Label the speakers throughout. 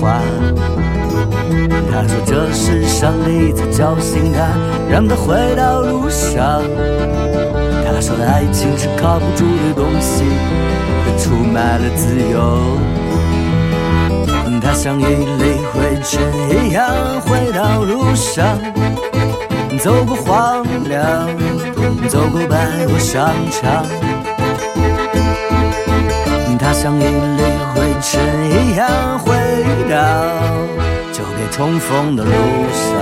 Speaker 1: 话。他说这是上帝在叫醒他，让他回到路上。他说爱情是靠不住的东西，他出卖了自由。他像一粒灰尘一样回到路上，走过荒凉，走过百货商场。他像一粒灰尘一样回到。重逢的路上，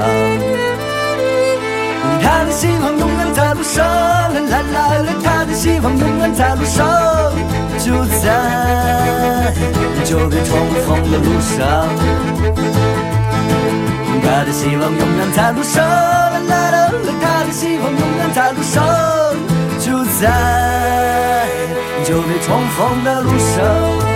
Speaker 1: 他的希望永远在路上，啦啦啦，他的希望永远在路上，就在就别重逢的路上，他的希望永远在路上，啦啦啦，他的希望永远在路上，就在就别重逢的路上。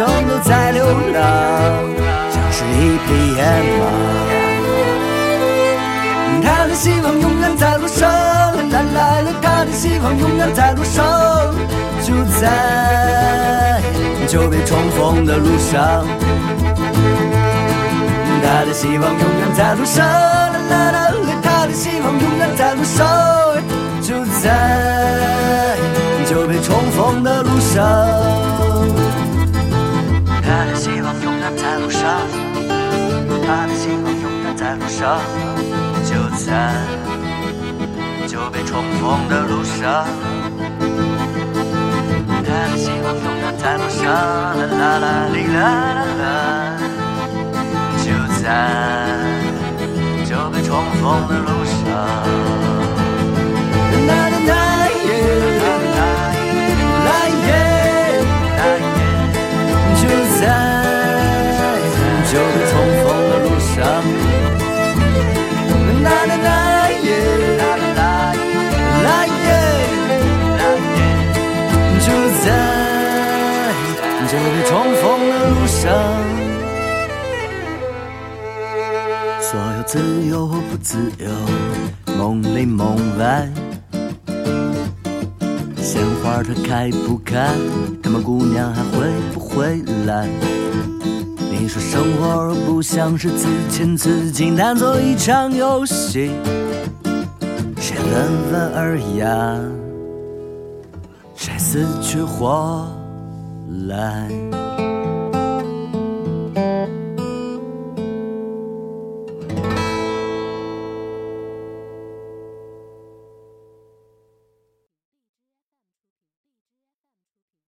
Speaker 1: 余生都在流浪，像是一匹野马。他的希望永远在路上，来来来，他的希望永远在路上，就在久别重逢的路上。他的希望永远在路上。他的希望永远在路上，在路上，他的希望永远在路上，就在久别重逢的路上。他的希望永远在路上，啦啦啦哩啦啦啦，就在。重逢的路上，就别重逢的路上。所有自由或不自由，梦里梦外，鲜花它开不开，他们姑娘还会不会来？你说生活不像是自遣自进，当做一场游戏，谁温文尔雅，谁死去活来